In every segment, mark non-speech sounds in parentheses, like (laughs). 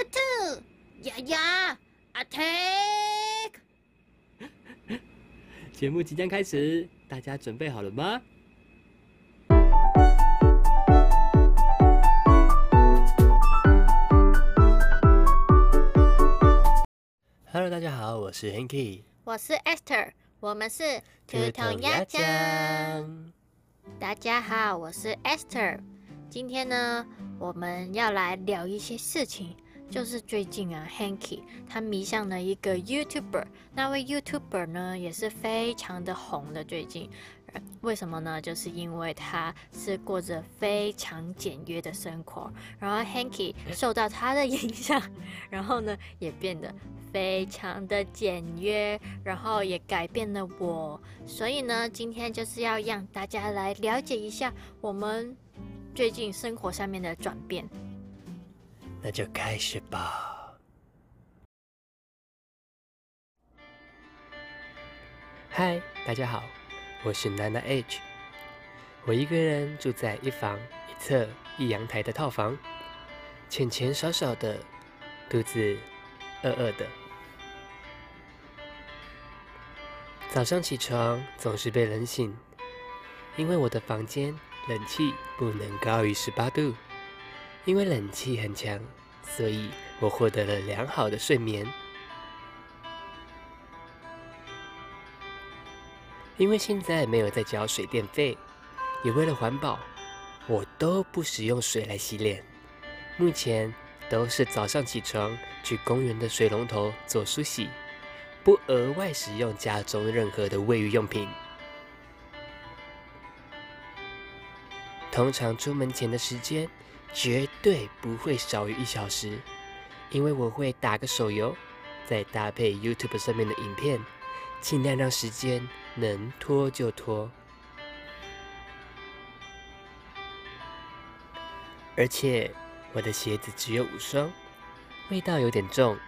兔兔，呀呀，attack！节目即将开始，大家准备好了吗？Hello，大家好，我是 Hanky，我是 Esther，我们是兔兔鸭酱。大家好，我是 Esther，今天呢，我们要来聊一些事情。就是最近啊，Hanky 他迷上了一个 YouTuber，那位 YouTuber 呢也是非常的红的。最近为什么呢？就是因为他是过着非常简约的生活，然后 Hanky 受到他的影响，然后呢也变得非常的简约，然后也改变了我。所以呢，今天就是要让大家来了解一下我们最近生活上面的转变。那就开始吧。嗨，大家好，我是娜娜 H。我一个人住在一房一侧一阳台的套房，钱钱少少的，肚子饿饿的。早上起床总是被冷醒，因为我的房间冷气不能高于十八度。因为冷气很强，所以我获得了良好的睡眠。因为现在没有在交水电费，也为了环保，我都不使用水来洗脸。目前都是早上起床去公园的水龙头做梳洗，不额外使用家中任何的卫浴用品。通常出门前的时间。绝对不会少于一小时，因为我会打个手游，再搭配 YouTube 上面的影片，尽量让时间能拖就拖。而且我的鞋子只有五双，味道有点重，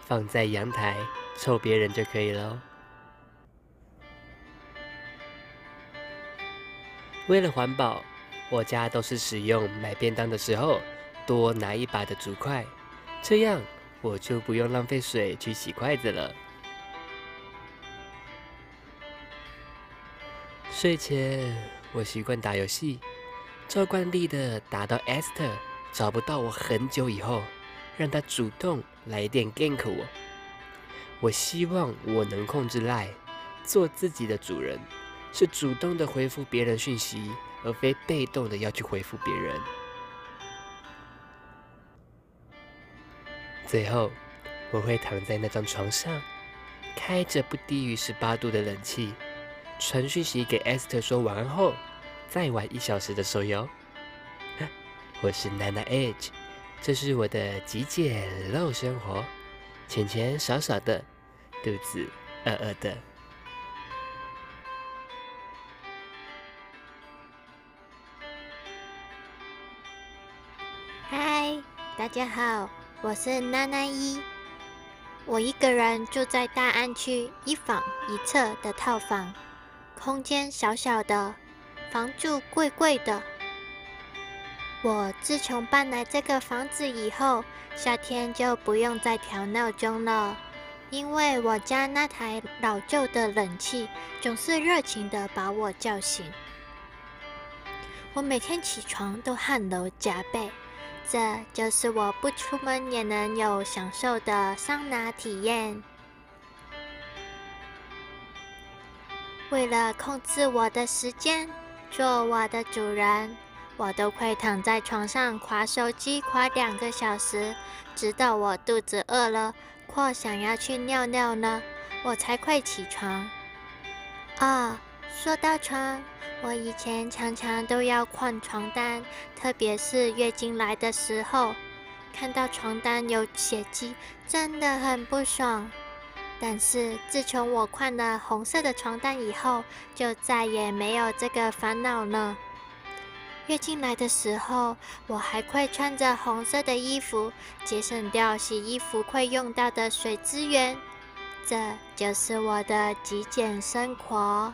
放在阳台臭别人就可以了。为了环保。我家都是使用买便当的时候多拿一把的竹筷，这样我就不用浪费水去洗筷子了。睡前我习惯打游戏，照惯例的打到 Esther 找不到我很久以后，让他主动来电 gank 我。我希望我能控制 Lie，，做自己的主人，是主动的回复别人讯息。而非被动的要去回复别人。最后，我会躺在那张床上，开着不低于十八度的冷气，传讯息给 Esther 说晚安后，再玩一小时的手游。(laughs) 我是娜娜 Edge，这是我的极简陋生活，钱钱少少的，肚子饿饿的。嗨大家好，我是娜娜一。我一个人住在大安区一房一侧的套房，空间小小的，房租贵贵的。我自从搬来这个房子以后，夏天就不用再调闹钟了，因为我家那台老旧的冷气总是热情的把我叫醒。我每天起床都汗流浃背。这就是我不出门也能有享受的桑拿体验。为了控制我的时间，做我的主人，我都会躺在床上划手机划两个小时，直到我肚子饿了或想要去尿尿呢，我才会起床。啊，说到床。我以前常常都要换床单，特别是月经来的时候，看到床单有血迹，真的很不爽。但是自从我换了红色的床单以后，就再也没有这个烦恼了。月经来的时候，我还会穿着红色的衣服，节省掉洗衣服会用到的水资源。这就是我的极简生活。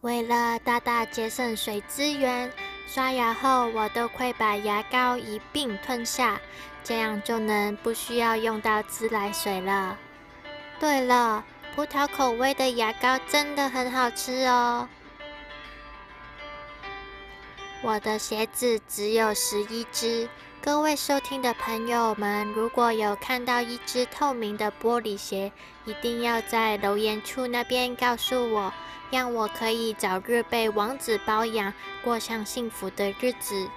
为了大大节省水资源，刷牙后，我都会把牙膏一并吞下，这样就能不需要用到自来水了。对了，葡萄口味的牙膏真的很好吃哦。我的鞋子只有十一只。各位收听的朋友们，如果有看到一只透明的玻璃鞋，一定要在留言处那边告诉我，让我可以早日被王子包养，过上幸福的日子。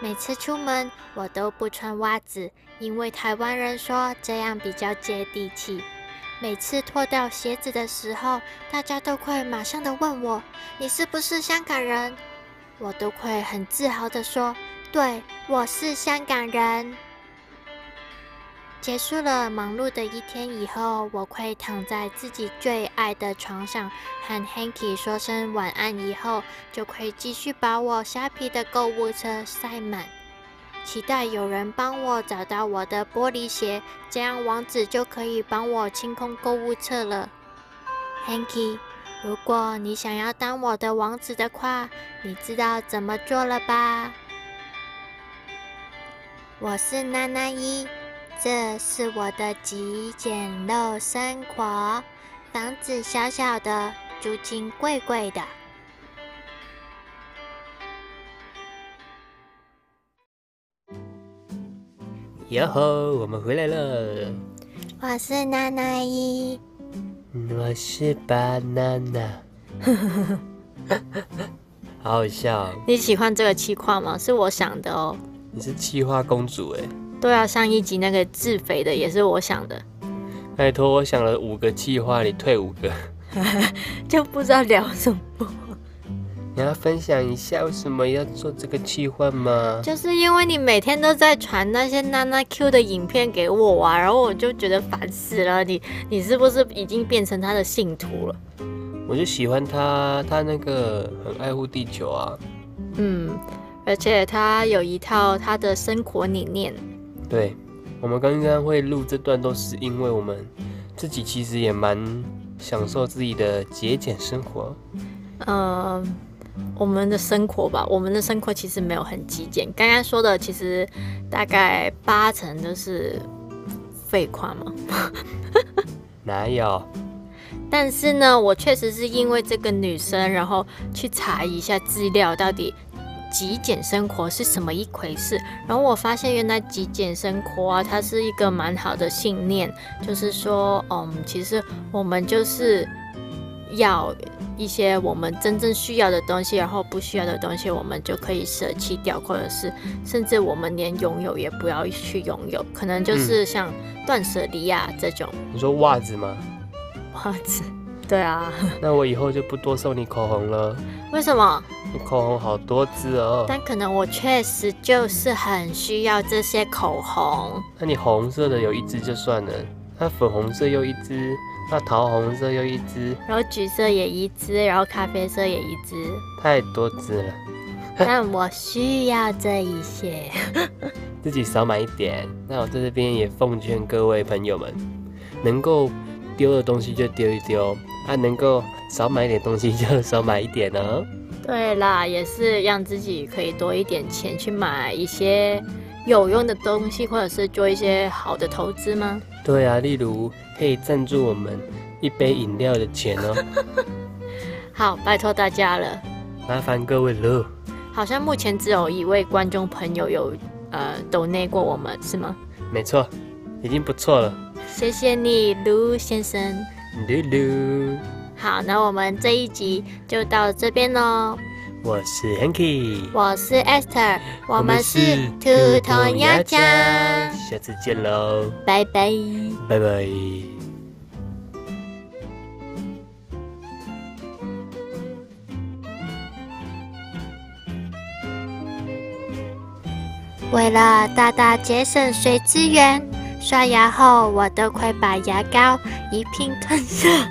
每次出门我都不穿袜子，因为台湾人说这样比较接地气。每次脱掉鞋子的时候，大家都会马上的问我：“你是不是香港人？”我都会很自豪的说：“对，我是香港人。”结束了忙碌的一天以后，我会躺在自己最爱的床上，和 Hanky 说声晚安以后，就可以继续把我虾皮的购物车塞满，期待有人帮我找到我的玻璃鞋，这样王子就可以帮我清空购物车了，Hanky。如果你想要当我的王子的话，你知道怎么做了吧？我是娜娜一，这是我的极简陋生活，房子小小的，租金贵贵的。哟吼，我们回来了。我是娜娜一。我是 banana，(laughs) 好好笑。你喜欢这个气话吗？是我想的哦。你是气话公主哎。对啊，上一集那个自肥的也是我想的。拜托，我想了五个计划，你退五个，(laughs) 就不知道聊什么。你要分享一下为什么要做这个计划吗？就是因为你每天都在传那些娜娜 Q 的影片给我啊，然后我就觉得烦死了。你你是不是已经变成他的信徒了？我就喜欢他，他那个很爱护地球啊。嗯，而且他有一套他的生活理念。对，我们刚刚会录这段，都是因为我们自己其实也蛮享受自己的节俭生活。嗯。我们的生活吧，我们的生活其实没有很极简。刚刚说的其实大概八成都是废话嘛。(laughs) 哪有？但是呢，我确实是因为这个女生，然后去查一下资料，到底极简生活是什么一回事。然后我发现，原来极简生活啊，它是一个蛮好的信念，就是说，嗯，其实我们就是要。一些我们真正需要的东西，然后不需要的东西，我们就可以舍弃掉，或者是甚至我们连拥有也不要去拥有，可能就是像断舍离啊这种。你说袜子吗？袜子，(laughs) 对啊。那我以后就不多送你口红了。为什么？你口红好多支哦。但可能我确实就是很需要这些口红。那你红色的有一支就算了，那粉红色又一支。那桃红色又一只，然后橘色也一只，然后咖啡色也一只，太多只了。(laughs) 但我需要这一些，(laughs) 自己少买一点。那我在这边也奉劝各位朋友们，能够丢的东西就丢一丢，啊，能够少买一点东西就 (laughs) 少买一点哦。对啦，也是让自己可以多一点钱去买一些有用的东西，或者是做一些好的投资吗？对啊，例如可以赞助我们一杯饮料的钱哦。(laughs) 好，拜托大家了，麻烦各位了。好像目前只有一位观众朋友有呃抖内过我们，是吗？没错，已经不错了。谢谢你，卢先生。卢卢。好，那我们这一集就到这边喽。我是 Hanky，我是 Esther，我们是兔头鸭酱，下次见喽，拜拜，拜拜。为了大大节省水资源，刷牙后我都快把牙膏一并吞下。(laughs)